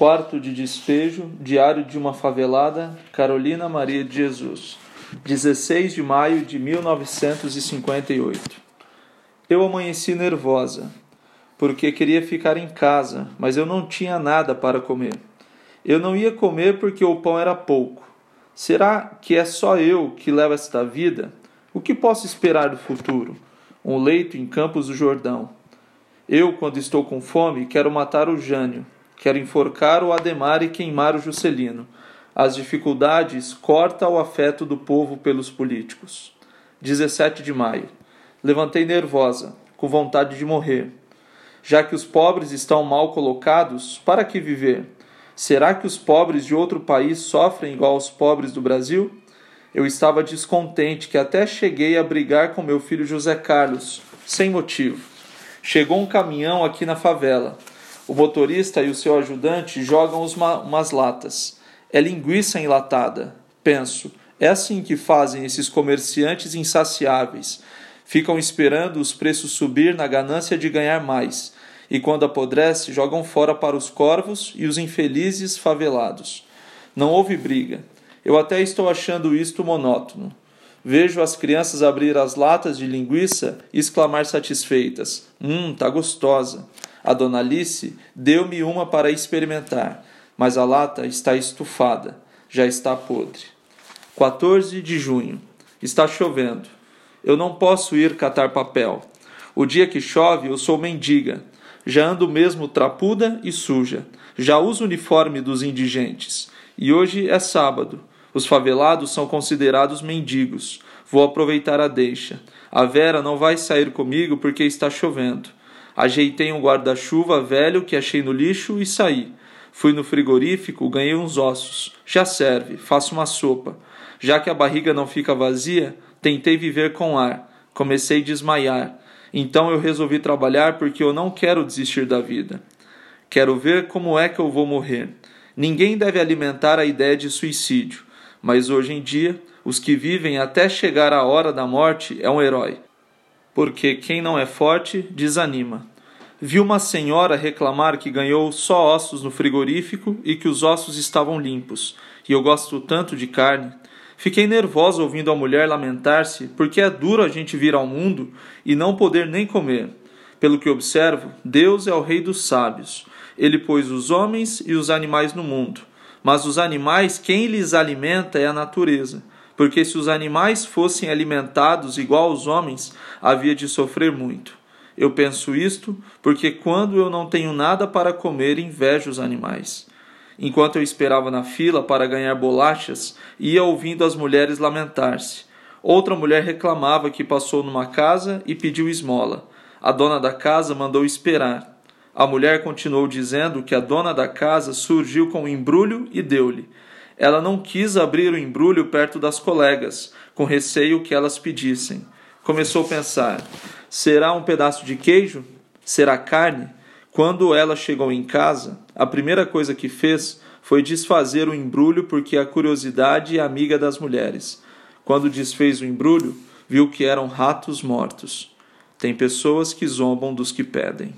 Quarto de despejo, diário de uma favelada, Carolina Maria de Jesus, 16 de maio de 1958. Eu amanheci nervosa, porque queria ficar em casa, mas eu não tinha nada para comer. Eu não ia comer porque o pão era pouco. Será que é só eu que levo esta vida? O que posso esperar do futuro? Um leito em Campos do Jordão. Eu, quando estou com fome, quero matar o Jânio Quero enforcar o Ademar e queimar o Juscelino. As dificuldades corta o afeto do povo pelos políticos. 17 de maio. Levantei nervosa, com vontade de morrer. Já que os pobres estão mal colocados, para que viver? Será que os pobres de outro país sofrem igual aos pobres do Brasil? Eu estava descontente que até cheguei a brigar com meu filho José Carlos, sem motivo. Chegou um caminhão aqui na favela. O motorista e o seu ajudante jogam uma, umas latas. É linguiça enlatada. Penso, é assim que fazem esses comerciantes insaciáveis. Ficam esperando os preços subir na ganância de ganhar mais. E quando apodrece, jogam fora para os corvos e os infelizes favelados. Não houve briga. Eu até estou achando isto monótono. Vejo as crianças abrir as latas de linguiça e exclamar satisfeitas: Hum, tá gostosa. A dona Alice deu-me uma para experimentar, mas a lata está estufada, já está podre. 14 de junho. Está chovendo. Eu não posso ir catar papel. O dia que chove, eu sou mendiga. Já ando mesmo trapuda e suja. Já uso o uniforme dos indigentes. E hoje é sábado. Os favelados são considerados mendigos. Vou aproveitar a deixa. A Vera não vai sair comigo porque está chovendo. Ajeitei um guarda-chuva velho que achei no lixo e saí. Fui no frigorífico, ganhei uns ossos. Já serve, faço uma sopa. Já que a barriga não fica vazia, tentei viver com ar. Comecei a desmaiar. Então eu resolvi trabalhar porque eu não quero desistir da vida. Quero ver como é que eu vou morrer. Ninguém deve alimentar a ideia de suicídio, mas hoje em dia, os que vivem até chegar a hora da morte é um herói porque quem não é forte desanima. Vi uma senhora reclamar que ganhou só ossos no frigorífico e que os ossos estavam limpos, e eu gosto tanto de carne. Fiquei nervosa ouvindo a mulher lamentar-se, porque é duro a gente vir ao mundo e não poder nem comer. Pelo que observo, Deus é o Rei dos sábios. Ele pôs os homens e os animais no mundo. Mas os animais, quem lhes alimenta é a natureza porque se os animais fossem alimentados igual aos homens, havia de sofrer muito. Eu penso isto porque quando eu não tenho nada para comer, invejo os animais. Enquanto eu esperava na fila para ganhar bolachas, ia ouvindo as mulheres lamentar-se. Outra mulher reclamava que passou numa casa e pediu esmola. A dona da casa mandou esperar. A mulher continuou dizendo que a dona da casa surgiu com um embrulho e deu-lhe. Ela não quis abrir o embrulho perto das colegas, com receio que elas pedissem. Começou a pensar: será um pedaço de queijo? Será carne? Quando ela chegou em casa, a primeira coisa que fez foi desfazer o embrulho porque a curiosidade é amiga das mulheres. Quando desfez o embrulho, viu que eram ratos mortos. Tem pessoas que zombam dos que pedem.